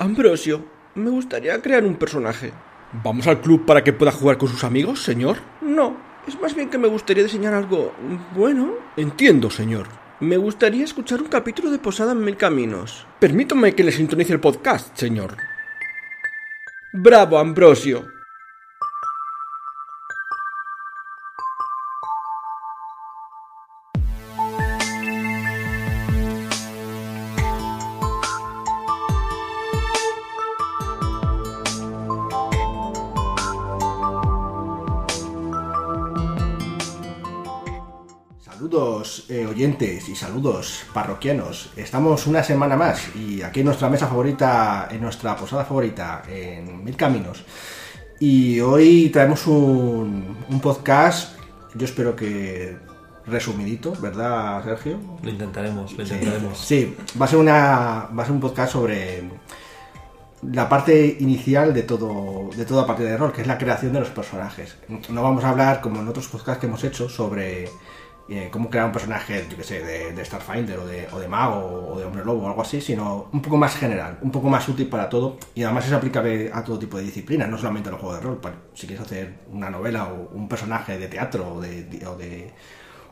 Ambrosio, me gustaría crear un personaje. ¿Vamos al club para que pueda jugar con sus amigos, señor? No, es más bien que me gustaría diseñar algo bueno. Entiendo, señor. Me gustaría escuchar un capítulo de Posada en Mil Caminos. Permítame que le sintonice el podcast, señor. Bravo, Ambrosio. Y saludos parroquianos. Estamos una semana más y aquí en nuestra mesa favorita, en nuestra posada favorita, en Mil Caminos. Y hoy traemos un, un podcast, yo espero que resumidito, ¿verdad, Sergio? Lo intentaremos, lo intentaremos. Sí, va a ser una va a ser un podcast sobre la parte inicial de todo de toda partida de rol, que es la creación de los personajes. No vamos a hablar como en otros podcasts que hemos hecho sobre eh, cómo crear un personaje, yo que sé, de, de Starfinder o de, o de Mago o de Hombre Lobo o algo así, sino un poco más general, un poco más útil para todo y además es aplicable a todo tipo de disciplinas, no solamente a los juegos de rol. Si quieres hacer una novela o un personaje de teatro o de, o de,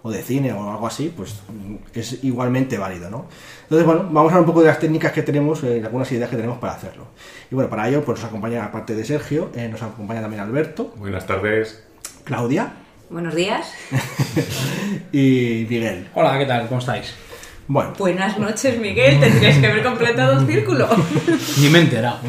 o de cine o algo así, pues mm, es igualmente válido, ¿no? Entonces, bueno, vamos a hablar un poco de las técnicas que tenemos, eh, algunas ideas que tenemos para hacerlo. Y bueno, para ello, pues nos acompaña, aparte de Sergio, eh, nos acompaña también Alberto, Buenas tardes. Claudia Buenos días. y Miguel. Hola, ¿qué tal? ¿Cómo estáis? Bueno, Buenas noches, Miguel. Tendrías que haber completado el círculo. Ni me he enterado.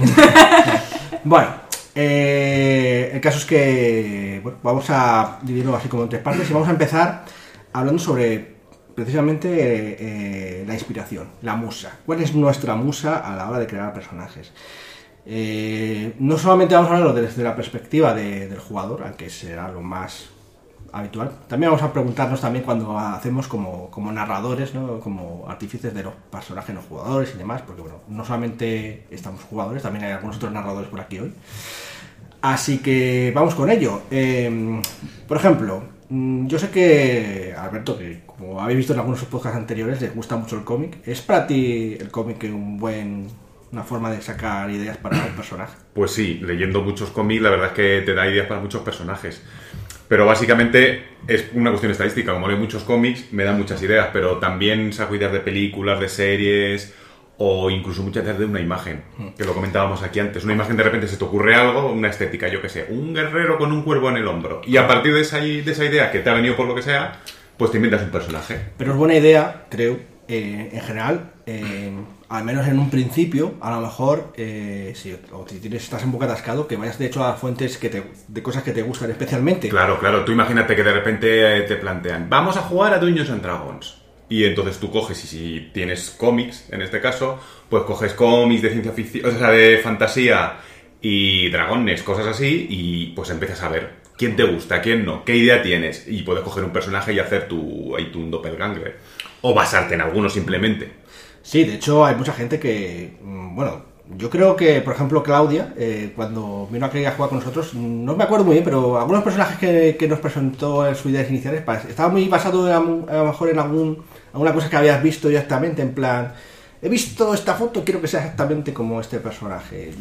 Bueno, eh, el caso es que bueno, vamos a dividirlo así como en tres partes y vamos a empezar hablando sobre precisamente eh, eh, la inspiración, la musa. ¿Cuál es nuestra musa a la hora de crear personajes? Eh, no solamente vamos a hablarlo desde la perspectiva de- del jugador, aunque será lo más habitual. También vamos a preguntarnos también cuando hacemos como, como narradores, ¿no? como artífices de los personajes no jugadores y demás, porque bueno, no solamente estamos jugadores, también hay algunos otros narradores por aquí hoy. Así que vamos con ello. Eh, por ejemplo, mm, yo sé que Alberto, que como habéis visto en algunos podcasts anteriores, les gusta mucho el cómic. ¿Es para ti el cómic un buen, una forma de sacar ideas para un personaje? Pues sí, leyendo muchos cómics, la verdad es que te da ideas para muchos personajes. Pero básicamente es una cuestión estadística. Como leo muchos cómics, me dan muchas ideas, pero también saco ideas de películas, de series o incluso muchas ideas de una imagen, que lo comentábamos aquí antes. Una imagen de repente se te ocurre algo, una estética, yo qué sé, un guerrero con un cuervo en el hombro. Y a partir de esa, de esa idea que te ha venido por lo que sea, pues te inventas un personaje. Pero es buena idea, creo, eh, en general, eh, al menos en un principio, a lo mejor, eh, si, tienes, estás un poco atascado, que vayas de hecho a fuentes que te, de cosas que te gustan especialmente. Claro, claro. Tú imagínate que de repente eh, te plantean, vamos a jugar a Dungeons and Dragons. Y entonces tú coges, y si tienes cómics, en este caso, pues coges cómics de ciencia ficción, o sea, de fantasía y dragones, cosas así, y pues empiezas a ver quién te gusta, quién no, qué idea tienes. Y puedes coger un personaje y hacer tu, tu doppelganger. O basarte en alguno simplemente. Sí, de hecho hay mucha gente que, mm, bueno, yo creo que, por ejemplo, Claudia, eh, cuando vino aquí a jugar con nosotros, no me acuerdo muy bien, pero algunos personajes que, nos presentó en sus ideas iniciales, estaba muy basado a lo mejor en algún, alguna cosa que habías visto directamente, en plan, he visto esta foto, quiero que sea exactamente como este personaje.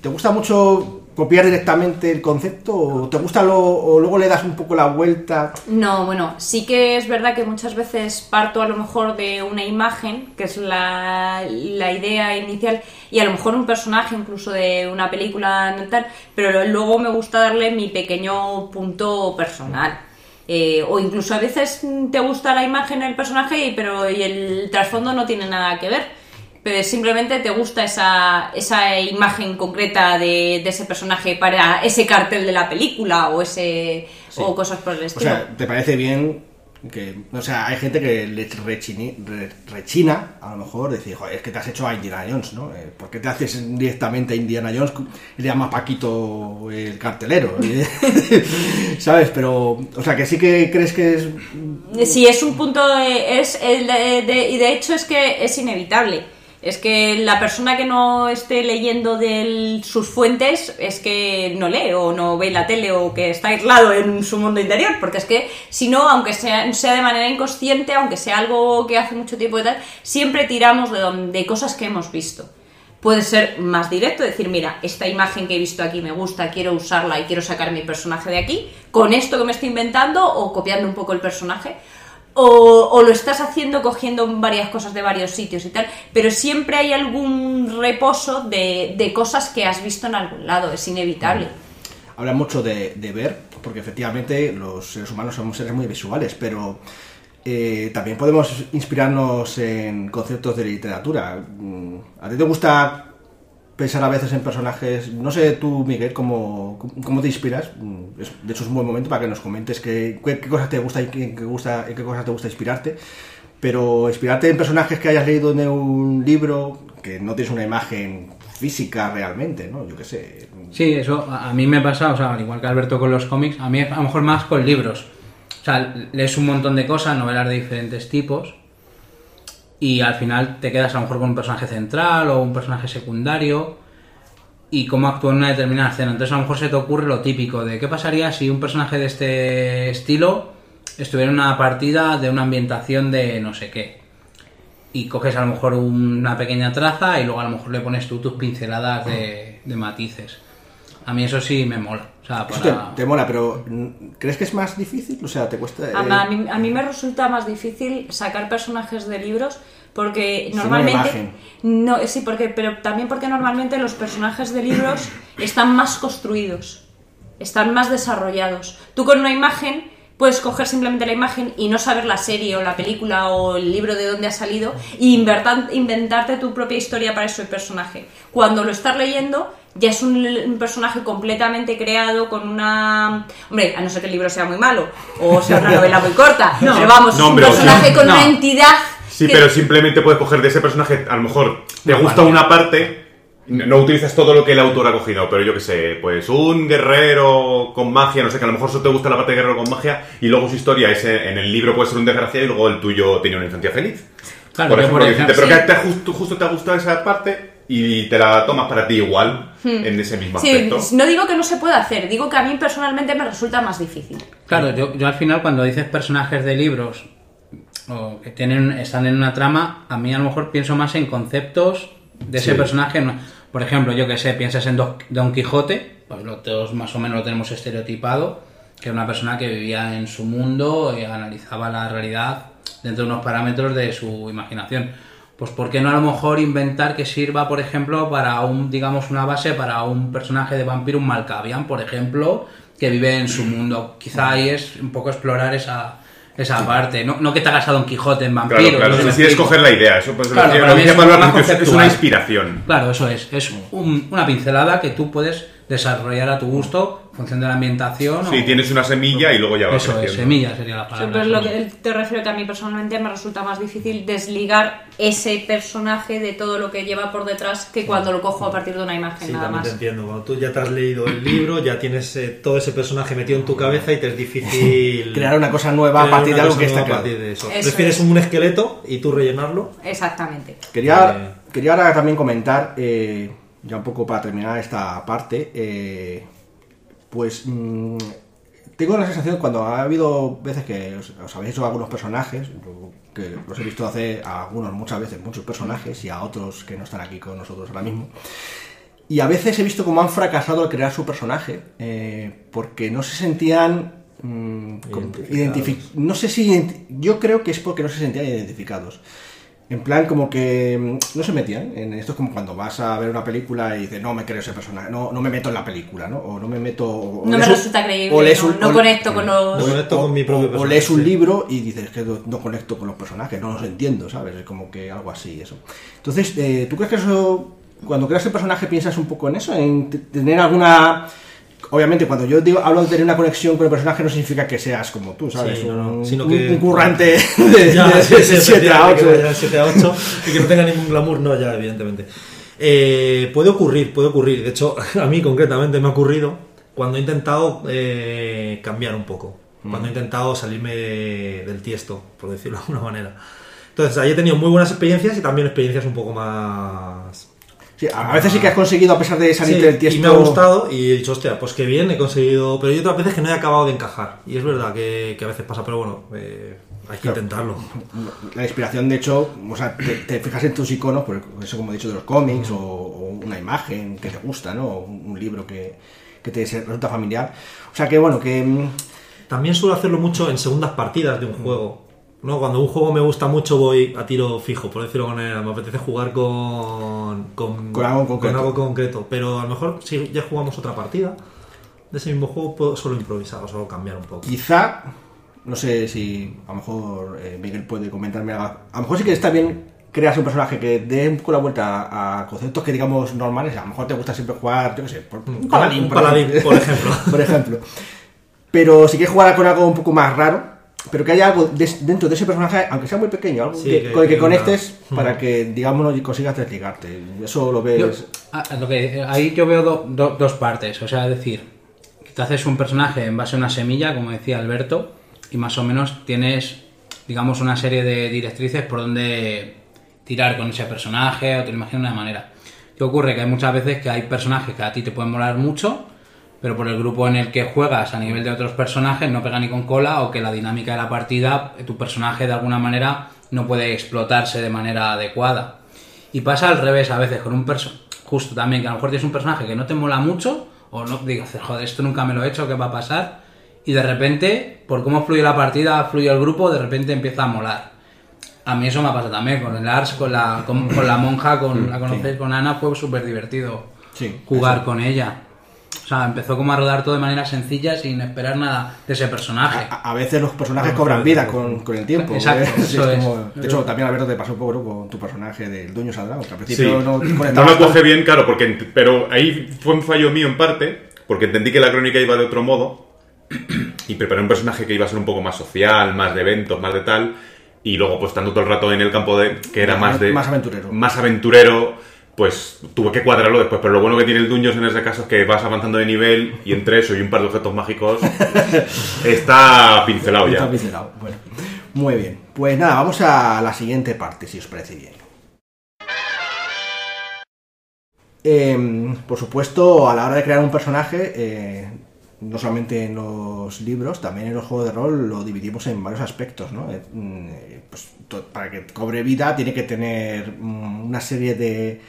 ¿Te gusta mucho copiar directamente el concepto o te gusta lo, luego le das un poco la vuelta? No, bueno, sí que es verdad que muchas veces parto a lo mejor de una imagen, que es la, la idea inicial, y a lo mejor un personaje incluso de una película tal, pero luego me gusta darle mi pequeño punto personal. Eh, o incluso a veces te gusta la imagen del personaje, y- pero y el trasfondo no tiene nada que ver. Pero simplemente te gusta esa, esa imagen concreta de, de ese personaje para ese cartel de la película o ese o cosas por el O estilo. sea, ¿te parece bien que, o sea, hay gente que le rechini- re- rechina, a lo mejor, decir, es que te has hecho a Indiana Jones, ¿no? Eh, ¿Por qué te haces directamente a Indiana Jones y le llamas Paquito el cartelero? ¿Sabes? Pero, o sea, que sí que crees que es... Sí, es un punto, de- es el de- y de hecho es que es inevitable. Es que la persona que no esté leyendo de sus fuentes es que no lee o no ve la tele o que está aislado en su mundo interior, porque es que si no, aunque sea, de manera inconsciente, aunque sea algo que hace mucho tiempo y tal, siempre tiramos de, donde, de cosas que hemos visto. Puede ser más directo, decir, mira, esta imagen que he visto aquí me gusta, quiero usarla y quiero sacar mi personaje de aquí, con esto que me estoy inventando o copiando un poco el personaje. O, lo estás haciendo cogiendo varias cosas de varios sitios y tal, pero siempre hay algún reposo de, de cosas que has visto en algún lado, es inevitable. Habla mucho de, de ver, porque efectivamente los seres humanos somos seres muy visuales, pero eh, también podemos inspirarnos en conceptos de literatura. Mm, ¿A ti te gusta pensar a veces en personajes? No sé tú, Miguel, cómo, cómo te inspiras. Mm, De hecho, es un buen momento para que nos comentes qué, qué, qué cosas te gusta y qué, qué gusta, en qué cosas te gusta inspirarte. Pero inspirarte en personajes que hayas leído en un libro, que no tienes una imagen física realmente, ¿no? Yo qué sé. Sí, eso a mí me pasa, o sea, al igual que Alberto con los cómics, a mí a lo mejor más con libros. O sea, lees un montón de cosas, novelas de diferentes tipos, y al final te quedas a lo mejor con un personaje central o un personaje secundario y cómo actúa en una determinada escena. Entonces a lo mejor se te ocurre lo típico de qué pasaría si un personaje de este estilo estuviera en una partida de una ambientación de no sé qué. Y coges a lo mejor una pequeña traza y luego a lo mejor le pones tú tus pinceladas de, de matices. A mí eso sí me mola. O sea, Eso para... te, te mola, pero mm, ¿crees que es más difícil? O sea, te cuesta... A, eh, a mí, a mí me resulta más difícil sacar personajes de libros porque normalmente imagen. no sí porque pero también porque normalmente los personajes de libros están más construidos están más desarrollados tú con una imagen puedes coger simplemente la imagen y no saber la serie o la película o el libro de dónde ha salido y invertan- inventarte tu propia historia para ese personaje cuando lo estás leyendo ya es un, un personaje completamente creado con una... Hombre, a no ser que el libro sea muy malo o sea una novela muy corta. Pero vamos, No, es un personaje con no. una entidad... Sí, que- pero simplemente puedes coger de ese personaje, a lo mejor te gusta una parte, no utilizas todo lo que el autor ha cogido, pero yo que sé, pues un guerrero con magia, no sé, que a lo mejor solo te gusta la parte de guerrero con magia y luego su historia es en el libro puede ser un desgraciado y luego el tuyo tenía una infancia feliz. Claro, por yo ejemplo, por decirte, ejemplo- pero que sí. te justo, justo te ha gustado esa parte y te la tomas para ti igual en ese mismo Hmm. Sí, aspecto. no digo que no se pueda hacer, digo que a mí personalmente me resulta más difícil. Claro, yo, yo al final cuando dices personajes de libros o que tienen están en una trama, a mí a lo mejor pienso más en conceptos de ese Sí. personaje. Por ejemplo, yo que sé, piensas en Don, Don Quijote, pues lo, todos más o menos lo tenemos estereotipado, que era una persona que vivía en su mundo y analizaba la realidad dentro de unos parámetros de su imaginación. Pues ¿por qué no a lo mejor inventar que sirva, por ejemplo, para un, digamos, una base para un personaje de vampiro, un Malkavian, por ejemplo, que vive en su mundo? Quizá ahí es un poco explorar esa, esa parte. No, no que te hagas a Don Quijote en vampiro. Claro, claro, no explico. coger la idea, eso pues Claro, lo es un es conceptual. una inspiración. Claro, eso es. Es un- una pincelada que tú puedes desarrollar a tu gusto función de la ambientación. Sí, o- tienes una semilla y luego ya vas Eso es, creciendo. semilla sería la Sí, palabra. pero es lo que te refiero que a mí personalmente me resulta más difícil desligar ese personaje de todo lo que lleva por detrás que cuando lo cojo a partir de una imagen Sí, nada también te más. entiendo. Cuando tú ya te has leído el libro, ya tienes eh, todo ese personaje metido en tu cabeza y te es difícil Crear una cosa nueva a partir de algo que está nueva a partir de eso. Eso Prefieres es. un esqueleto y tú rellenarlo. Exactamente. Quería, Eh. quería ahora también comentar, eh, ya un poco para terminar esta parte, eh, pues mm, tengo la sensación cuando ha habido veces que os, os habéis hecho algunos personajes, que los he visto hacer a algunos muchas veces, muchos personajes, y a otros que no están aquí con nosotros ahora mismo. Y a veces he visto cómo han fracasado al crear su personaje, eh, porque no se sentían... mm, Identificados. identifi- no sé si... Yo creo que es porque no se sentían identificados. En plan, como que mm, no se metían. En esto es como cuando vas a ver una película y dices, no me creo ese personaje, no, no me meto en la película, ¿no? O no me meto. o No me un- resulta creíble, o lees no- un- no o- conecto con los- No conecto con mi propio o- O personaje, lees un libro y dices que no, conecto con los personajes, no los entiendo, ¿sabes? Es como que algo así, eso. Entonces, eh, ¿tú crees que eso, cuando creas el personaje, piensas un poco en eso? En tener alguna. Obviamente, cuando yo digo, hablo de tener una conexión con el personaje, no significa que seas como tú, ¿sabes? Sí, no, no, un, sino que- un currante de, Ya, de- sí, de sí, 7 a efectivamente, 8. que vaya de 7 a 8 y que no tenga ningún glamour, no, ya, evidentemente. Eh, puede ocurrir, puede ocurrir. De hecho, a mí concretamente me ha ocurrido cuando he intentado eh, cambiar un poco. Cuando he intentado salirme del tiesto, por decirlo de alguna manera. Entonces, ahí he tenido muy buenas experiencias y también experiencias un poco más Sí, a veces sí que has conseguido, a pesar de salirte Sí, del tiesto. Y me ha gustado y he dicho, hostia, pues qué bien, he conseguido. Pero hay otras veces que no he acabado de encajar. Y es verdad que, que a veces pasa, pero bueno, eh, hay que Claro. intentarlo. La inspiración, de hecho, o sea, te, te fijas en tus iconos, por eso como he dicho, de los cómics o, o una imagen que te gusta, ¿no? Un, un libro que, que te resulta familiar. O sea que bueno, que... mm, También suelo hacerlo mucho en segundas partidas de un juego. ¿No? Cuando un juego me gusta mucho voy a tiro fijo, por decirlo con manera. Me apetece jugar con, con, Con algo concreto. algo concreto. Pero a lo mejor si ya jugamos otra partida de ese mismo juego, puedo solo improvisar o solo cambiar un poco. Quizá, no sé si a lo mejor eh, Miguel puede comentarme algo. A lo mejor sí que está bien crearse un personaje que dé un poco la vuelta a conceptos que digamos normales. A lo mejor te gusta siempre jugar, yo qué sé, por- un paladín, un paladín, por ejemplo. por ejemplo. Pero si quieres jugar con algo un poco más raro, pero que haya algo des- dentro de ese personaje, aunque sea muy pequeño, algo Sí, que- que- con el que que conectes una- para que, digamos, consigas desligarte. Eso lo Yo- ves. ah, lo que- ahí yo veo do- do- dos partes. O sea, es decir, que te haces un personaje en base a una semilla, como decía Alberto, y más o menos tienes, digamos, una serie de directrices por donde tirar con ese personaje o te lo imaginas de una manera. ¿Qué ocurre? Que hay muchas veces que hay personajes que a ti te pueden molar mucho, pero por el grupo en el que juegas a nivel de otros personajes no pega ni con cola o que la dinámica de la partida, tu personaje de alguna manera no puede explotarse de manera adecuada. Y pasa al revés a veces con un personaje, justo también, que a lo mejor tienes un personaje que no te mola mucho, o no digas, joder, esto nunca me lo he hecho, ¿qué va a pasar? Y de repente, por cómo fluye la partida, fluye el grupo, de repente empieza a molar. A mí eso me ha pasado también, con el Ars, con la, con, con la monja, con la conocéis, con Ana, fue súper divertido Sí, jugar con ella. O sea, empezó como a rodar todo de manera sencilla sin esperar nada de ese personaje. A, a veces los personajes Ah, cobran vida con, con el tiempo. Exacto, ¿eh? Sí, eso es es. como- de hecho, también Alberto te pasó un poco con tu personaje del Dueño Sadrago, que al Sí. principio no No conectabas lo coge bien, claro, porque pero ahí fue un fallo mío en parte, porque entendí que la crónica iba de otro modo y preparé un personaje que iba a ser un poco más social, más de eventos, más de tal, y luego pues estando todo el rato en el campo de que era más de Más aventurero. más aventurero, pues tuve que cuadrarlo después, pero lo bueno que tiene el Duños en ese caso es que vas avanzando de nivel y entre eso y un par de objetos mágicos está pincelado Está ya. pincelado. Bueno, muy bien. Pues nada, vamos a la siguiente parte, si os parece bien. Eh, por supuesto, a la hora de crear un personaje, eh, no solamente en los libros, también en los juegos de rol lo dividimos en varios aspectos, ¿no? Eh, mm, eh, pues, para que cobre vida tiene que tener mm, una serie de,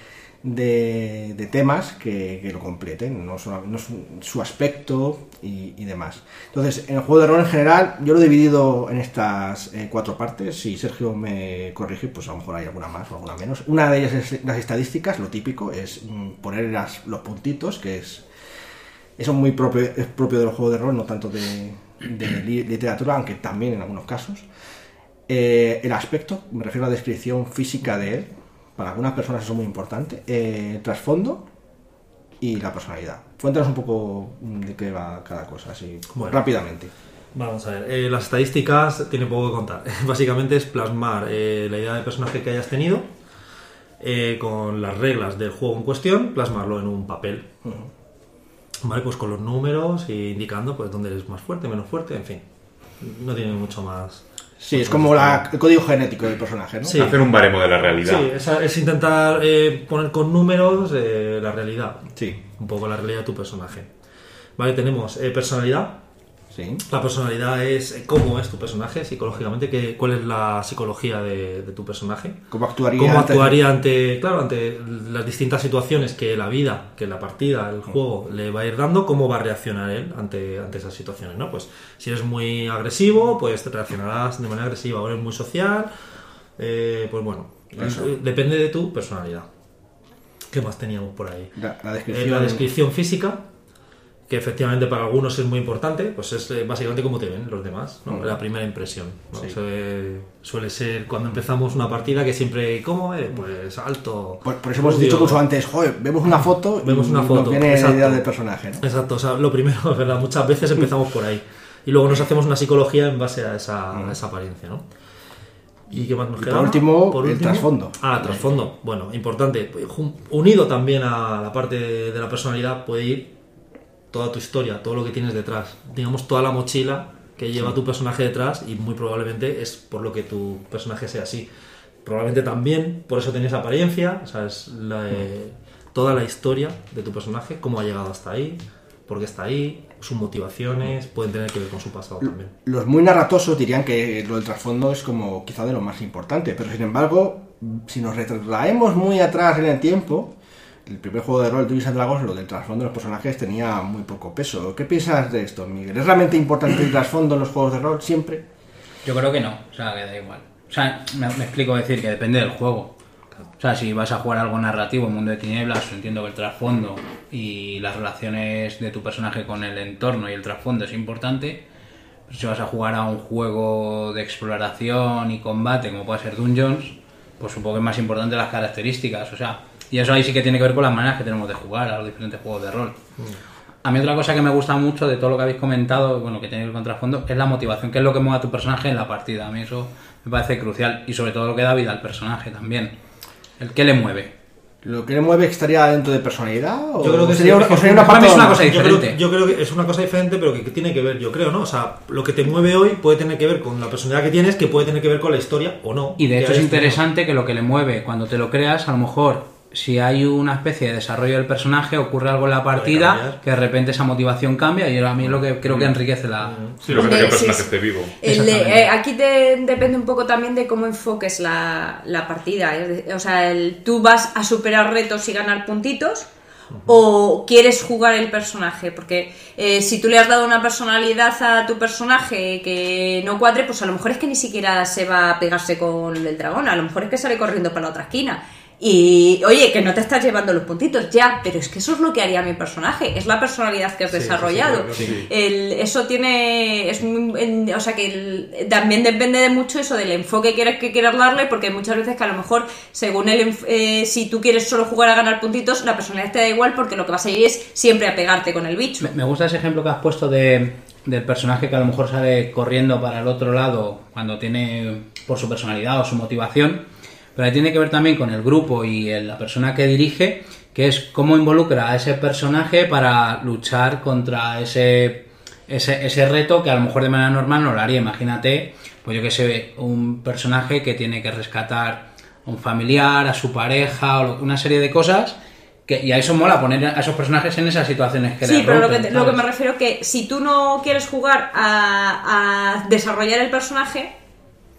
de, temas que, lo completen, no, su, aspecto y, demás. Entonces, en el juego de rol en general, yo lo he dividido en estas eh, cuatro partes. Si Sergio me corrige, pues a lo mejor hay alguna más o alguna menos. Una de ellas es las estadísticas, lo típico es mm, poner los puntitos, que es eso es muy propio, es propio del juego de rol, no tanto de, de li- literatura, aunque también en algunos casos. Eh, el aspecto, me refiero a la descripción física de él, para algunas personas eso es muy importante. Eh, trasfondo y la personalidad. Cuéntanos un poco mm, de qué va cada cosa, así Bueno. rápidamente. Vamos a ver, eh, las estadísticas tiene poco que contar. Básicamente es plasmar eh, la idea de personaje que hayas tenido eh, con las reglas del juego en cuestión, plasmarlo en un papel. Vale, pues con los números e indicando pues dónde eres más fuerte, menos fuerte, en fin. No tiene mucho más. Sí, es como la- el código genético del personaje, ¿no? Sí. Hacer un baremo de la realidad. Sí, es, es intentar eh, poner con números eh, la realidad. Sí, Un poco la realidad de tu personaje. Vale, tenemos eh, personalidad, sí. La personalidad es eh, cómo es tu personaje psicológicamente, qué, cuál es la psicología de, de tu personaje. ¿Cómo actuaría? Cómo ante- actuaría ante, claro, ante las distintas situaciones que la vida, que la partida, el juego le va a ir dando, cómo va a reaccionar él ante, ante esas situaciones, ¿no? Pues si eres muy agresivo, pues te reaccionarás de manera agresiva, o eres muy social, eh, pues bueno, eh, depende de tu personalidad. ¿Qué más teníamos por ahí? La, la Eh, la descripción física, que efectivamente para algunos es muy importante, pues es eh, básicamente cómo te ven los demás, ¿no? La primera impresión. ¿no? Sí. Eso, eh, suele ser cuando empezamos una partida que siempre, ¿cómo es? Pues alto. Por, por eso hemos dicho mucho antes, joder, vemos una foto Vemos y una nos foto, viene la exacto. idea del personaje, ¿no? Exacto, o sea, lo primero, verdad, muchas veces empezamos por ahí. Y luego nos hacemos una psicología en base a esa, a esa apariencia, ¿no? ¿Y qué más nos Y queda? por último, el trasfondo. Ah, trasfondo. Bueno, importante. Unido también a la parte de, de la personalidad puede ir toda tu historia, todo lo que tienes detrás. Digamos, toda la mochila que lleva tu personaje detrás y muy probablemente es por lo que tu personaje sea así. Probablemente también por eso tienes apariencia, o sea, es la, eh, toda la historia de tu personaje, cómo ha llegado hasta ahí, por qué está ahí, sus motivaciones, pueden tener que ver con su pasado también. Los muy narratosos dirían que lo del trasfondo es como quizá de lo más importante, pero sin embargo, si nos retraemos muy atrás en el tiempo, el primer juego de rol de and Dragons, lo del trasfondo de los personajes tenía muy poco peso. ¿Qué piensas de esto, Miguel? ¿Es realmente importante el trasfondo en los juegos de rol siempre? Yo creo que no, o sea, que da igual. O sea, me, me explico decir que depende del juego. O sea, si vas a jugar algo narrativo, Mundo de Tinieblas, entiendo que el trasfondo y las relaciones de tu personaje con el entorno y el trasfondo es importante. Pero si vas a jugar a un juego de exploración y combate, como puede ser Dungeons, pues supongo que es más importante las características. O sea, y eso ahí sí que tiene que ver con las maneras que tenemos de jugar a los diferentes juegos de rol. A mí otra cosa que me gusta mucho de todo lo que habéis comentado, bueno, que tiene que ver con trasfondo, es la motivación, que es lo que mueve a tu personaje en la partida. A mí eso me parece crucial y sobre todo lo que da vida al personaje también. El que le mueve. ¿Lo que le mueve estaría dentro de personalidad? ¿O Yo creo que sería, una- sería una para mí parte es una cosa Yo creo, diferente. yo creo que es una cosa diferente, pero que, que tiene que ver, yo creo, ¿no? O sea, lo que te mueve hoy puede tener que ver con la personalidad que tienes, que puede tener que ver con la historia o no. Y de hecho es interesante que lo que le mueve cuando te lo creas, a lo mejor si hay una especie de desarrollo del personaje, ocurre algo en la partida, que de repente esa motivación cambia y a mí es lo que creo que enriquece la... Sí, lo que hace que el personaje sí. esté vivo. El- eh, aquí te, depende un poco también de cómo enfoques la, la partida. de- O sea, el- tú vas a superar retos y ganar puntitos. O quieres jugar el personaje, porque eh, si tú le has dado una personalidad a tu personaje que no cuadre, pues a lo mejor es que ni siquiera se va a pegarse con el dragón, a lo mejor es que sale corriendo para la otra esquina. Y oye, que no te estás llevando los puntitos, ya, pero es que eso es lo que haría mi personaje, es la personalidad que has Sí, sí, sí, desarrollado. claro, sí. El- eso tiene. Es muy- en- o sea que el- también depende de mucho eso del enfoque que quieres, que quieras darle, porque hay muchas veces que a lo mejor, según el. eh, si tú quieres solo jugar a ganar puntitos, la personalidad te da igual porque lo que vas a ir es siempre a pegarte con el bicho. Me, me gusta ese ejemplo que has puesto de, del personaje que a lo mejor sale corriendo para el otro lado cuando tiene por su personalidad o su motivación, pero ahí tiene que ver también con el grupo y la persona que dirige, que es cómo involucra a ese personaje para luchar contra ese, ese, ese reto que a lo mejor de manera normal no lo haría. Imagínate, pues yo que sé, un personaje que tiene que rescatar a un familiar, a su pareja, o una serie de cosas. Que, y a eso mola poner a esos personajes en esas situaciones que Sí, pero lo que, rompen, te- lo que me refiero que si tú no quieres jugar a, a desarrollar el personaje,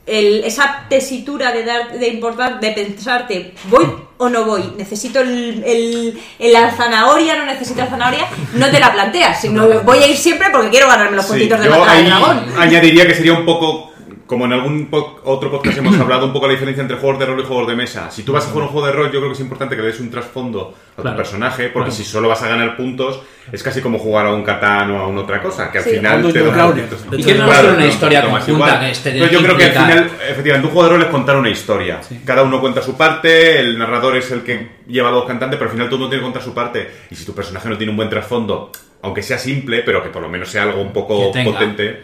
el- esa tesitura de dar de importar, de pensarte, ¿voy o no voy? ¿Necesito el, el- el- la zanahoria? ¿No necesito la zanahoria? No te la planteas, sino voy a ir siempre porque quiero ganarme los Sí, puntitos de yo ahí dragón. añadiría que sería un poco, como en algún po- otro podcast hemos hablado, un poco la diferencia entre juegos de rol y juegos de mesa. Si tú vas a jugar un juego de rol, yo creo que es importante que le des un trasfondo a Claro. tu personaje, porque Claro. si solo vas a ganar puntos, es casi como jugar a un Catán o a una otra cosa, que al Sí. final te da. Y que no Claro, ser una historia no, conjunta que esté Pero yo creo que al final, efectivamente, un juego de rol es contar una historia. Cada uno cuenta su parte, el narrador es el que lleva la voz cantante, pero al final todo el mundo tiene que contar su parte. Y si tu personaje no tiene un buen trasfondo, aunque sea simple, pero que por lo menos sea algo un poco potente.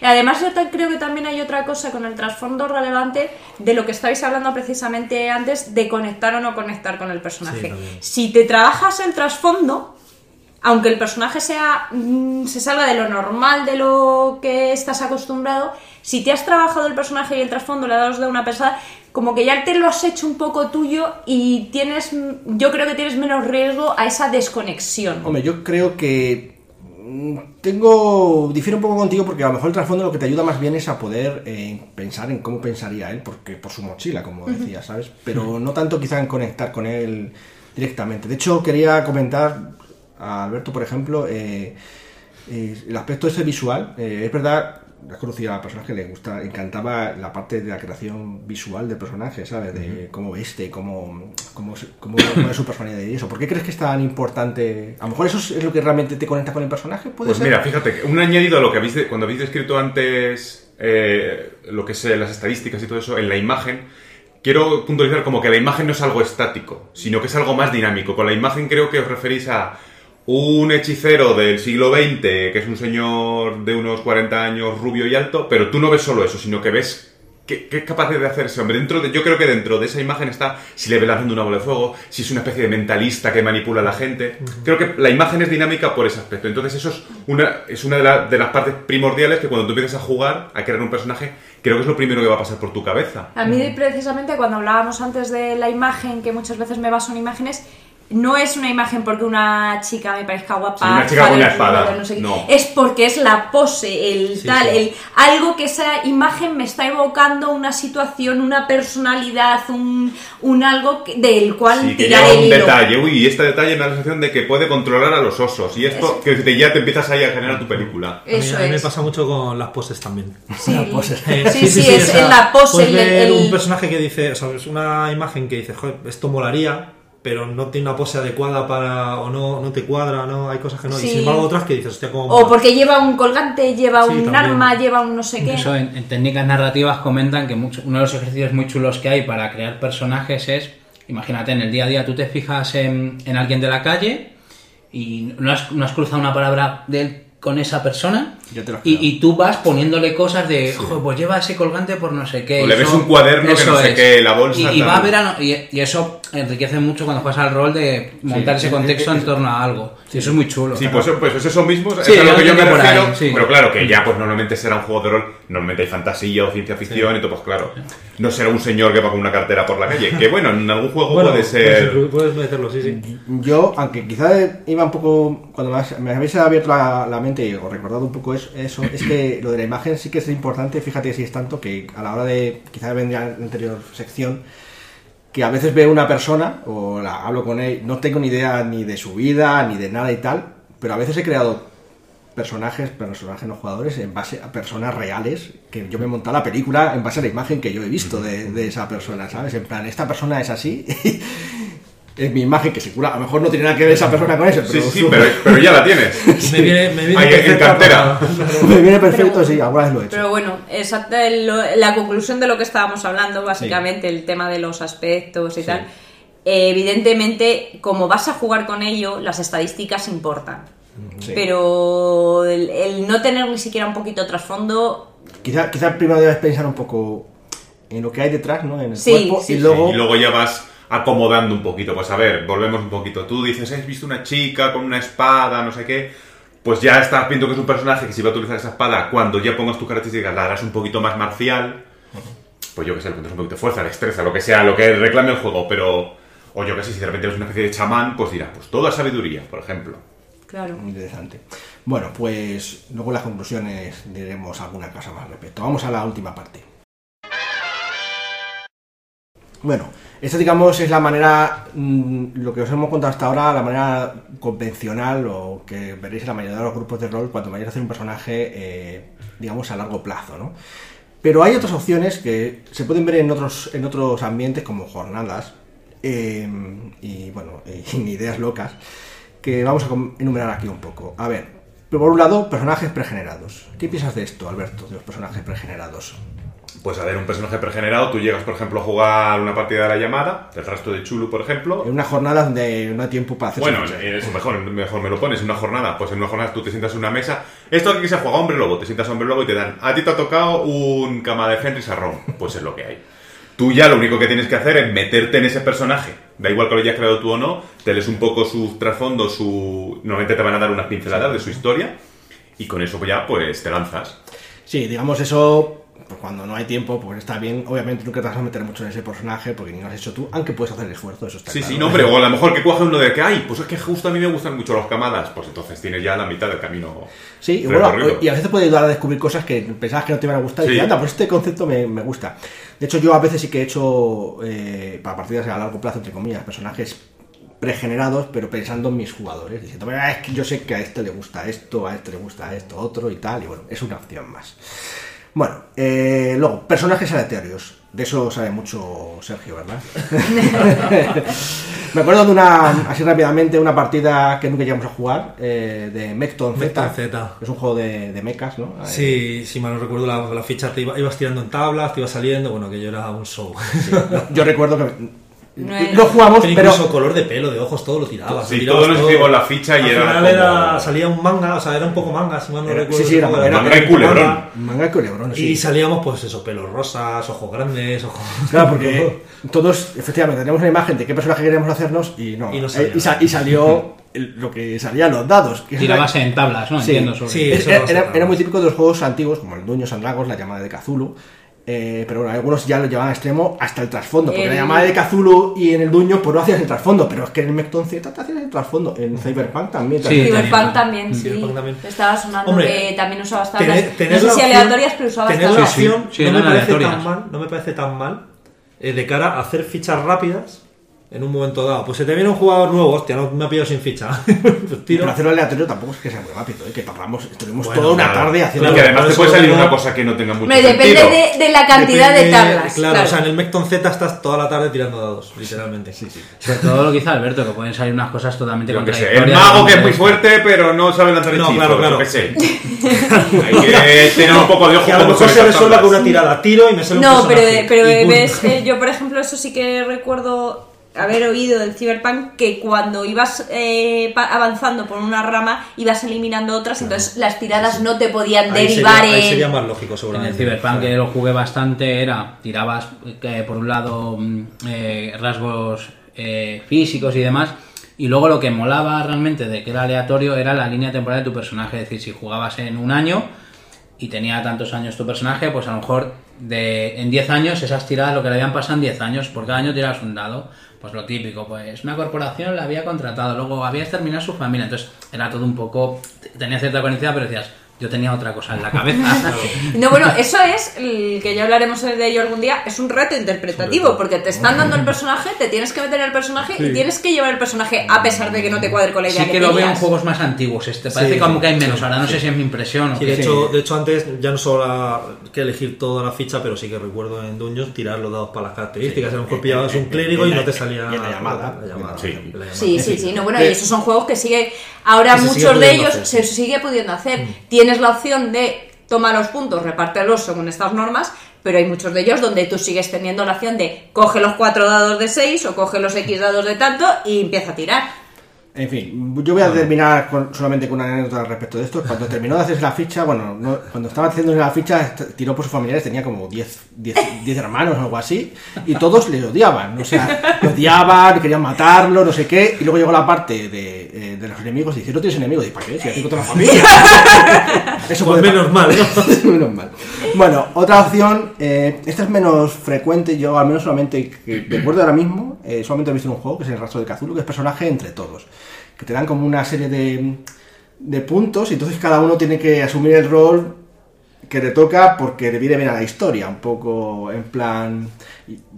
Y Además, yo creo que también hay otra cosa con el trasfondo relevante de lo que estabais hablando precisamente antes, de conectar o no conectar con el personaje. Sí, si te trabajas el trasfondo, aunque el personaje sea mm, se salga de lo normal, de lo que estás acostumbrado, si te has trabajado el personaje y el trasfondo, le dado de una pesada, como que ya te lo has hecho un poco tuyo y tienes, yo creo que tienes menos riesgo a esa desconexión. Hombre, yo creo que tengo difiero un poco contigo porque a lo mejor el trasfondo lo que te ayuda más bien es a poder eh, pensar en cómo pensaría él porque por su mochila como decía sabes pero no tanto quizá en conectar con él directamente. De hecho quería comentar a Alberto por ejemplo eh, eh, el aspecto ese visual. Es verdad has conocido a la persona que le gusta encantaba la parte de la creación visual del personaje sabes de cómo veste cómo cómo, se- cómo pone su personalidad y eso. ¿por qué crees que es tan importante a lo mejor eso es, es lo que realmente te conecta con el personaje puede Pues ser mira, fíjate, un añadido a lo que habéis cuando habéis descrito antes eh, lo que es las estadísticas y todo eso en la imagen, quiero puntualizar como que la imagen no es algo estático, sino que es algo más dinámico. Con la imagen creo que os referís a un hechicero del siglo XX, que es un señor de unos 40 años rubio y alto, pero tú no ves solo eso, sino que ves qué, qué es capaz de hacer ese hombre. Dentro de, yo creo que dentro de esa imagen está si le ve lanzando una bola de fuego, si es una especie de mentalista que manipula a la gente. Creo que la imagen es dinámica por ese aspecto. Entonces eso es una, es una de, la- de las partes primordiales que cuando tú empiezas a jugar, a crear un personaje, creo que es lo primero que va a pasar por tu cabeza. A mí precisamente cuando hablábamos antes de la imagen, que muchas veces me baso en imágenes, no es una imagen porque una chica me parezca guapa, Sí, una chica con una espada, culo, no sé qué. no. es porque es la pose, el Sí, tal, sí. el algo que esa imagen me está evocando una situación, una personalidad, un, un algo que- del cual Sí, que tirar el un hilo. detalle. Uy, y este detalle me da la sensación de que puede controlar a los osos. Y esto, que te- ya te empiezas ahí a generar tu película. A mí, Eso a mí me pasa mucho con las poses también. Sí. Las poses. Eh, Sí, sí, es la pose, puedes el- el- un personaje que dice, o sea, es una imagen que dice, joder, esto molaría, pero no tiene una pose adecuada para, o no, no te cuadra, no, hay cosas que no. Y sin embargo otras que dices, hostia, como... O porque lleva un colgante, lleva Sí, un también. arma, lleva un no sé qué. Eso en, en técnicas narrativas comentan que mucho- uno de los ejercicios muy chulos que hay para crear personajes es, imagínate, en el día a día tú te fijas en, en alguien de la calle y no has, no has cruzado una palabra de él con esa persona Ya te y, y tú vas poniéndole cosas de, "Jo, pues lleva ese colgante por no sé qué. O le y ves eso- un cuaderno que eso no sé es. qué, la bolsa, Y, y va a ver a- y, y eso enriquece mucho cuando juegas al rol de montar Sí, ese es- contexto es- en torno a algo. Y eso es muy chulo. Sí, pues, pues es eso mismo, Sí, es a lo que yo me ahí, refiero. sí. Pero claro, que ya pues normalmente será un juego de rol, normalmente hay fantasía o ciencia ficción, entonces pues claro, no será un señor que va con una cartera por la calle. Que bueno, en algún juego Bueno, puede ser... puedes meterlo, sí, sí. Yo, aunque quizá iba un poco, cuando me, habéis abierto la, la mente y os recordado un poco eso, eso, es que lo de la imagen sí que es importante, fíjate si es tanto que a la hora de, quizá vendría en la anterior sección, que a veces veo una persona o la hablo con él, no tengo ni idea ni de su vida, ni de nada y tal, pero a veces he creado personajes, personajes no jugadores, en base a personas reales, que yo me he montado la película en base a la imagen que yo he visto de, de esa persona, ¿sabes? En plan, esta persona es así, es mi imagen que circula, a lo mejor no tiene nada que ver esa persona con eso, Sí, pero, sí, sí, pero, pero ya la tienes. Me viene, me viene Ahí, en cartera. para- me viene perfecto, sí, alguna vez lo he hecho. Pero bueno, exacta lo- la conclusión de lo que estábamos hablando, básicamente, el tema de los aspectos y tal. eh, evidentemente, como vas a jugar con ello, las estadísticas importan. Sí. Pero el, el no tener ni siquiera un poquito de trasfondo. Quizá, quizá primero debes pensar un poco en lo que hay detrás, ¿no? En el Sí, cuerpo, sí, y sí. luego... Y luego ya vas acomodando un poquito. Pues a ver, volvemos un poquito. Tú dices, ¿has visto una chica con una espada, no sé qué? Pues ya estás viendo que es un personaje que si va a utilizar esa espada, cuando ya pongas tus características, la harás un poquito más marcial. Pues yo que sé, le pondrás un poquito de fuerza, destreza, lo que sea, lo que reclame el juego, pero... O yo que sé, si de repente eres una especie de chamán, pues dirás, pues toda sabiduría, por ejemplo. Claro. Muy interesante. Bueno, pues luego en las conclusiones diremos alguna cosa más al respecto. Vamos a la última parte. Bueno, esta digamos es la manera, mm, lo que os hemos contado hasta ahora, la manera convencional o que veréis en la mayoría de los grupos de rol cuando vayáis a hacer un personaje, eh, digamos, a largo plazo, ¿no? Pero hay otras opciones que se pueden ver en otros, en otros ambientes como jornadas eh, y, bueno, y ideas locas que vamos a enumerar aquí un poco. A ver, por un lado, personajes pregenerados. ¿Qué piensas de esto, Alberto, de los personajes pregenerados? Pues a ver, un personaje pregenerado, tú llegas, por ejemplo, a jugar una partida de la llamada, del rastro de Chulu, por ejemplo, En una jornada donde no hay tiempo para hacer Bueno, eso mejor, mejor me lo pones en una jornada. Pues en una jornada tú te sientas en una mesa. Esto aquí se juega hombre lobo, te sientas hombre lobo y te dan. A ti te ha tocado un cama de Henry Sarrón. Pues es lo que hay. Tú ya lo único que tienes que hacer es meterte en ese personaje. Da igual que lo hayas creado tú o no. Te lees un poco su trasfondo, su. Normalmente te van a dar unas pinceladas de su historia. Y con eso ya, pues te lanzas. Sí, digamos eso, pues cuando no hay tiempo, pues está bien. Obviamente nunca te vas a meter mucho en ese personaje porque ni lo has hecho tú, aunque puedes hacer el esfuerzo, eso está Sí, claro. sí, no, hombre, o a lo mejor que coge uno de que, ay, pues es que justo a mí me gustan mucho las camadas, pues entonces tienes ya la mitad del camino. Sí, y, bueno, y a veces puede ayudar a descubrir cosas que pensabas que no te iban a gustar y Sí. dices, anda, pues este concepto me, me gusta. De hecho, yo a veces sí que he hecho, eh, para partidas a largo plazo, entre comillas, personajes pregenerados, pero pensando en mis jugadores, diciendo, "Mira, es que yo sé que a este le gusta esto, a este le gusta esto, otro y tal, y bueno, es una opción más. Bueno, eh, luego, personajes aleatorios. De eso sabe mucho Sergio, ¿verdad? Me acuerdo de una, así rápidamente, una partida que nunca llegamos a jugar, eh, de Mecton Z. Mecton Z. Es un juego de, de mechas, ¿no? Sí, si mal no recuerdo, la, la ficha te iba- ibas tirando en tablas, te ibas saliendo, bueno, que yo era un show. Yo recuerdo que No es- lo jugamos, Pero pero... incluso color de pelo, de ojos, todo lo tirabas. Sí, lo tirabas todo nos escribimos la ficha y Al era final como- era- salía un manga, o sea, era un poco manga, si mal no Era- recuerdo. sí, sí, era manga, Manga y culebrón. manga. Manga y culebrón, sí. Y salíamos, pues eso, pelos rosas, ojos grandes, ojos. Claro, porque todos, efectivamente, tenemos una imagen de qué personaje queremos hacernos y no. Y no Eh, salía y, sa- nada. y salió lo que salían los dados. que Tirabas en tablas, ¿no? Sí, Entiendo sobre sí. Es- eso era, era- era muy típico de los juegos antiguos, como el Dueños and Dragons, la llamada de Cthulhu, Eh, pero bueno, algunos ya lo llevan a extremo hasta el trasfondo. Porque El- la llamada de Cthulhu y en el Duño, pues no hacías el trasfondo. Pero es que en el Mecton Z te hacías el trasfondo. En Cyberpunk también. Sí, Cyberpunk también. también, sí. Cyberpunk también. Estaba sonando Hombre, que también usaba Tener, tablas. tener No sé la si opción- aleatorias, pero usaba tener la tablas. Sí, sí. opción Sí, no, me parece tan mal, no me parece tan mal eh, de cara a hacer fichas rápidas en un momento dado. Pues se te viene un jugador nuevo, hostia, no me ha pillado sin ficha. pues tiro. Pero hacerlo aleatorio tampoco es que sea muy rápido. ¿eh? Que tardamos, estuvimos Bueno, toda una Claro. tarde haciendo. Y que además te puede salir una cosa que no tenga mucho Hombre, depende de, de la cantidad de tablas. Claro, o sea, en el Mecton Z estás toda la tarde tirando dados, literalmente. Sí, sí. Sobre todo lo que dice Alberto, que pueden salir unas cosas totalmente Yo sé, el contradictorias. mago que es muy fuerte, pero no sabe lanzar No, hechizos. claro, claro. sé. Hay que tener un poco de ojo Que a lo mejor se tablas. con una tirada, tiro y me sale un No, pero, pero ves, eh, yo por ejemplo eso sí que recuerdo haber oído del Cyberpunk que cuando ibas eh, avanzando por una rama ibas eliminando otras, entonces las tiradas no te podían Ahí derivar sería, ahí en... sería más lógico, En el seguramente. Cyberpunk que lo jugué bastante era, tirabas eh, por un lado mm, eh, rasgos eh, físicos y demás, y luego lo que molaba realmente de que era aleatorio era la línea temporal de tu personaje, es decir, si jugabas en un año y tenía tantos años tu personaje, pues a lo mejor de, en 10 años esas tiradas lo que le habían pasado en 10 años, por cada año tirabas un dado, pues lo típico, pues una corporación la había contratado, luego había exterminado su familia, entonces era todo un poco, tenía cierta coherencia, pero decías, yo tenía otra cosa en la cabeza. No, bueno, eso es, el que ya hablaremos de ello algún día, es un reto interpretativo, porque te están dando el personaje, te tienes que meter en el personaje y tienes que llevar el personaje a pesar de que no te cuadre con la idea Sí que lo veo en juegos más antiguos. Este parece Sí, como que hay menos. sí, Ahora no sí. sé si es mi impresión o de, hecho, de hecho, antes ya no solo la- que elegir toda la ficha, pero sí que recuerdo en Dungeons tirar los dados para las características. A lo mejor pillabas un clérigo y no te salía la llamada. la llamada, Sí. la llamada. Sí, sí, sí. No, bueno, y Que- esos son juegos que sigue. Ahora Que sigue muchos de ellos hacer, se sí. sigue pudiendo hacer. Tienes la opción de toma los puntos, repártelos según estas normas, pero hay muchos de ellos donde tú sigues teniendo la opción de coge los cuatro dados de 6 o coge los X dados de tanto y empieza a tirar. En fin, yo voy a terminar con- solamente con una anécdota respecto de esto. Cuando terminó de hacerse la ficha, bueno, no- cuando estaba haciendo la ficha, tiró por sus familiares, tenía como 10, 10, 10 hermanos o algo así, y todos le odiaban. O sea, le odiaban, querían matarlo, no sé qué. Y luego llegó la parte de, eh, de los enemigos y dice: No tienes enemigos. Y ¿para qué? Si ya tengo toda la familia. Eso Pues puede menos mal, ¿no? Menos mal. Bueno, otra opción, eh, esta es menos frecuente, yo al menos solamente, recuerdo ahora mismo, eh, solamente he visto en un juego, que es el rastro de Cthulhu, que es personaje entre todos, que te dan como una serie de, de puntos y entonces cada uno tiene que asumir el rol que le toca porque le viene bien a la historia, un poco en plan,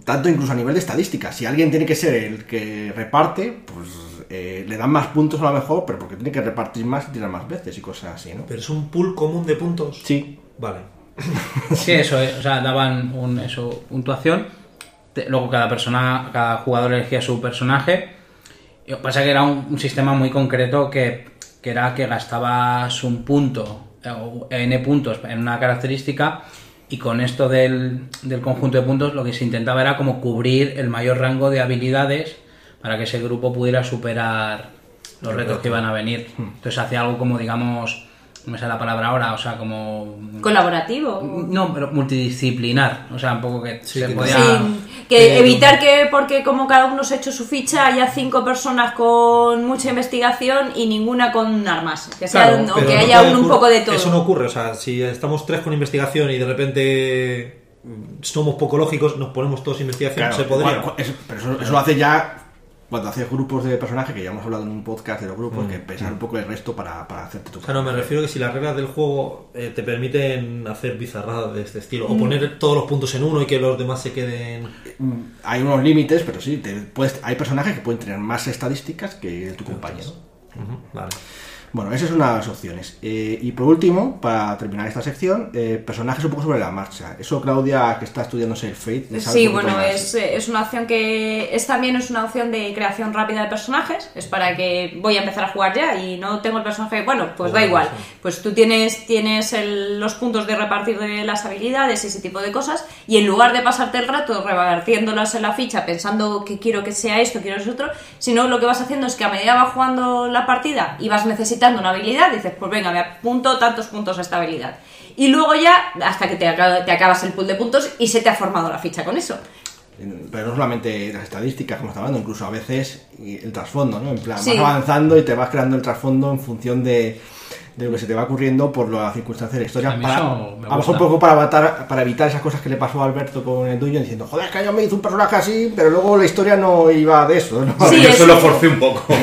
tanto incluso a nivel de estadística, si alguien tiene que ser el que reparte, pues eh, le dan más puntos a lo mejor, pero porque tiene que repartir más y tirar más veces y cosas así, ¿no? Pero es un pool común de puntos. Sí, Vale. Sí, eso, eh, o sea, daban un, eso, puntuación. Te- Luego cada persona, cada jugador elegía su personaje. Y Lo que pasa que era un, un sistema muy concreto que, que era que gastabas un punto eh, o n puntos en una característica y con esto del, del conjunto de puntos lo que se intentaba era como cubrir el mayor rango de habilidades para que ese grupo pudiera superar los retos que iban a venir. Entonces hacía algo como, digamos, no me sale la palabra ahora, o sea, como... Colaborativo. No, pero multidisciplinar. O sea, un poco que se que podía. Sí, que evitar que, porque como cada uno se ha hecho su ficha, haya cinco personas con mucha investigación y ninguna con armas. Que, sea, Claro, o que no haya un, un poco de todo. Eso no ocurre, o sea, si estamos tres con investigación y de repente mm, somos poco lógicos, nos ponemos todos investigación, Claro, se podría. eso- pero eso, eso lo hace ya cuando haces grupos de personajes, que ya hemos hablado en un podcast de los grupos, que pensar un poco el resto para, para hacerte tu O sea, no, me refiero que si las reglas del juego eh, te permiten hacer bizarradas de este estilo, Mm. o poner todos los puntos en uno y que los demás se queden... Mm, Hay unos límites, pero sí, te puedes, hay personajes que pueden tener más estadísticas que tu compañero. Vale. Bueno, esas son las opciones. Eh, y por último, para terminar esta sección, eh, personajes un poco sobre la marcha. Eso, Claudia, que está estudiándose el Fate. Sí, bueno, es, eh, es una opción que es también es una opción de creación rápida de personajes. Es para que voy a empezar a jugar ya y no tengo el personaje. Bueno, pues da igual. sí. Pues tú tienes, tienes el- los puntos de repartir de las habilidades y ese tipo de cosas. Y en lugar de pasarte el rato repartiéndolas en la ficha pensando que quiero que sea esto, quiero eso otro, sino lo que vas haciendo es que a medida va jugando la partida y vas necesitando una habilidad, dices, pues venga, me apunto tantos puntos a esta habilidad. Y luego ya, hasta que te, acaba- te acabas el pool de puntos y se te ha formado la ficha con eso. Pero no solamente las estadísticas, como estamos hablando, incluso a veces el trasfondo, ¿no? En plan, Sí. vas avanzando y te vas creando el trasfondo en función de, de lo que se te va ocurriendo por las circunstancias de la historia. A mí Para, eso me a lo mejor un poco para evitar, para evitar esas cosas que le pasó a Alberto con el dueño diciendo, joder, es que yo me hizo un personaje así, pero luego la historia no iba de eso. ¿no? Sí, yo es- se lo forcé un poco.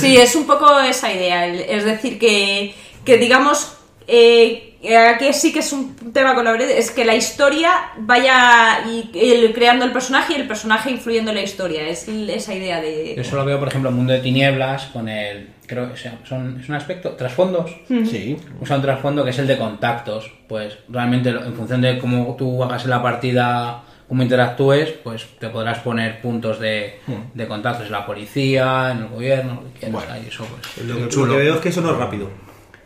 Sí, es un poco esa idea. el- Es decir, que, que digamos, eh, aquí sí que es un tema con la verdad, es que la historia vaya y, el- creando el personaje y el personaje influyendo en la historia. Es esa idea de... Eso lo veo, por ejemplo, en Mundo de Tinieblas con el. Creo que sea- son, es un aspecto. Trasfondos. Sí. Usa un trasfondo que es el de contactos. Pues realmente, lo- en función de cómo tú hagas en la partida, cómo interactúes, pues te podrás poner puntos de, de contactos en la policía, en el gobierno, lo que quieras. Bueno. ahí eso, pues, Lo que, lo que veo es que eso no es rápido.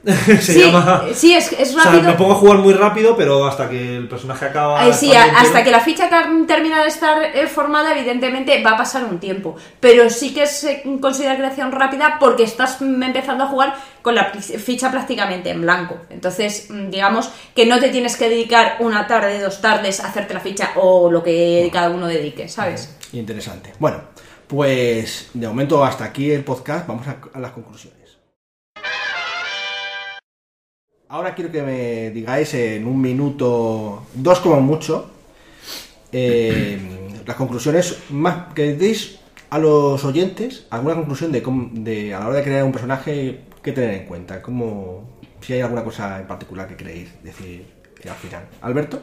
Se sí, llama... sí, es, es O sea, rápido. me pongo a jugar muy rápido, pero hasta que el personaje acaba... Sí, hasta entero- que la ficha termina de estar eh, formada, evidentemente va a pasar un tiempo. Pero sí que se considera creación rápida porque estás empezando a jugar con la ficha prácticamente en blanco. Entonces, mm, digamos que no te tienes que dedicar una tarde, dos tardes a hacerte la ficha o lo que cada uno dedique, ¿sabes? Interesante. Bueno, pues de momento hasta aquí el podcast, vamos a, a las conclusiones. Ahora quiero que me digáis en un minuto, dos como mucho, eh, las conclusiones más que deis a los oyentes, alguna conclusión de, de a la hora de crear un personaje que tener en cuenta, como si hay alguna cosa en particular que queréis decir al final. Alberto.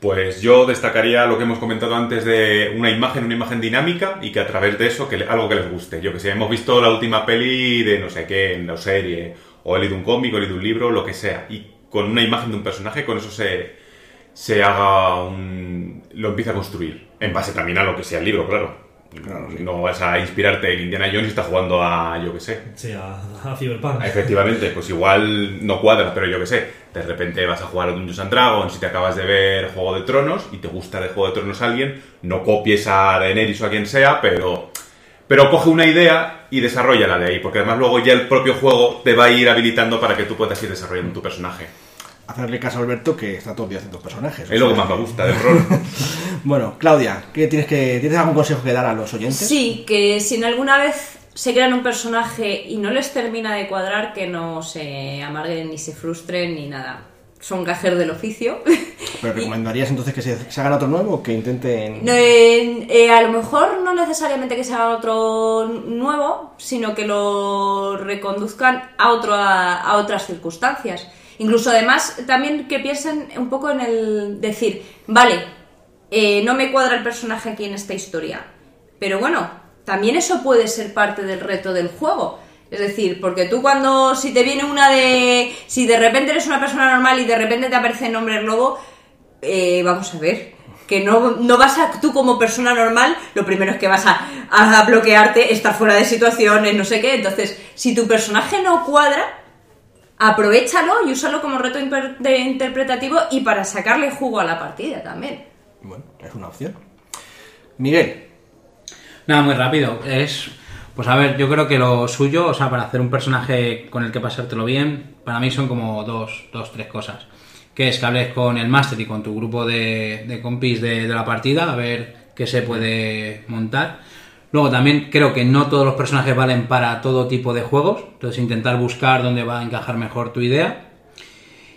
Pues yo destacaría lo que hemos comentado antes de una imagen, una imagen dinámica y que a través de eso, que algo que les guste. Yo que sé, hemos visto la última peli de no sé qué, en la serie, o he leído un cómic, o he leído un libro, lo que sea. Y con una imagen de un personaje, con eso se, se haga un... lo empieza a construir. En base también a lo que sea el libro, claro. No vas a inspirarte en Indiana Jones y estás jugando a, yo que sé, Sí, a, a Cyberpunk. Efectivamente, pues igual no cuadra, pero yo qué sé, de repente vas a jugar a Dungeons and Dragons si te acabas de ver Juego de Tronos y te gusta de Juego de Tronos alguien, no copies a Daenerys o a quien sea, pero, pero coge una idea y desarrollala de ahí, porque además luego ya el propio juego te va a ir habilitando para que tú puedas ir desarrollando tu personaje. Hacerle caso a Alberto que está todo el día haciendo personajes. Es lo que más me gusta del rol. Bueno, Claudia, ¿qué tienes que tienes algún consejo que dar a los oyentes? Sí, que si en alguna vez se crean un personaje y no les termina de cuadrar, que no se amarguen ni se frustren ni nada. Son gajer del oficio. Pero recomendarías entonces que se, se hagan otro nuevo o que intenten No, eh, eh, a lo mejor no necesariamente que sea otro nuevo, sino que lo reconduzcan a, otro, a, a otras circunstancias. Incluso además también que piensen un poco en el decir, vale, eh, no me cuadra el personaje aquí en esta historia, pero bueno, también eso puede ser parte del reto del juego. Es decir, porque tú cuando, si te viene una de, si de repente eres una persona normal y de repente te aparece el nombre lobo, eh, vamos a ver, que no, no vas a, tú como persona normal, lo primero es que vas a, a bloquearte, estar fuera de situaciones, no sé qué. Entonces, si tu personaje no cuadra, aprovechalo y úsalo como reto imper- de- interpretativo y para sacarle jugo a la partida también. Bueno, es una opción. Miguel, Nada, muy rápido. Es. Pues a ver, yo creo que lo suyo, o sea, para hacer un personaje con el que pasártelo bien, para mí son como dos, dos tres cosas. Que es que hables con el máster y con tu grupo de, compis de, la partida, a ver qué se puede montar. Luego también creo que no todos los personajes valen para todo tipo de juegos, entonces intentar buscar dónde va a encajar mejor tu idea.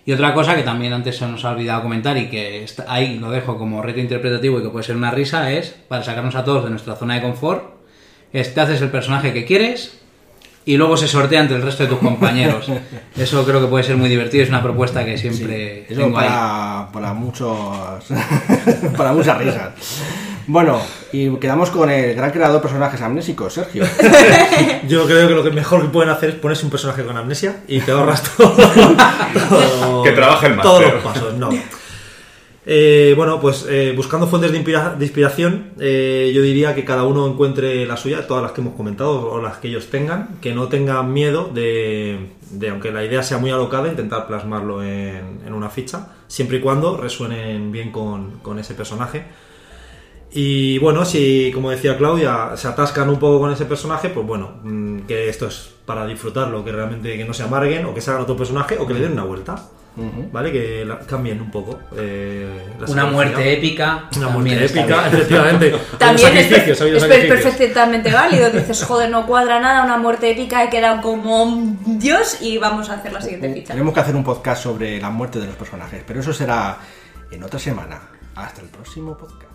Y otra cosa que también antes se nos ha olvidado comentar y que ahí lo dejo como reto interpretativo y que puede ser una risa es para sacarnos a todos de nuestra zona de confort, es te haces el personaje que quieres y luego se sortea entre el resto de tus compañeros. Eso creo que puede ser muy divertido, es una propuesta que siempre eso tengo ahí. para, para muchos para muchas risas. Bueno, y quedamos con el gran creador de personajes amnésicos, Sergio. Yo creo que lo que mejor que pueden hacer es ponerse un personaje con amnesia y te ahorras todo. todo- Que trabaje el Todos máster. los pasos, no. Eh, bueno, pues eh, buscando fuentes de, inspira- de inspiración, eh, yo diría que cada uno encuentre la suya, todas las que hemos comentado o las que ellos tengan, que no tengan miedo de, de, aunque la idea sea muy alocada, intentar plasmarlo en, en una ficha, siempre y cuando resuenen bien con, con ese personaje. Y bueno, si, como decía Claudia, se atascan un poco con ese personaje, pues bueno, mm, que esto es para disfrutarlo, que realmente que no se amarguen o que se hagan otro personaje o que le den una vuelta. ¿Vale? Que la- cambien un poco. eh, la Una muerte épica. Una también muerte épica, efectivamente. También es, es perfectamente válido. Dices, joder, no cuadra nada, una muerte épica, he quedado como un dios y vamos a hacer la siguiente ficha. Tenemos que hacer un podcast sobre la muerte de los personajes, pero eso será en otra semana. Hasta el próximo podcast.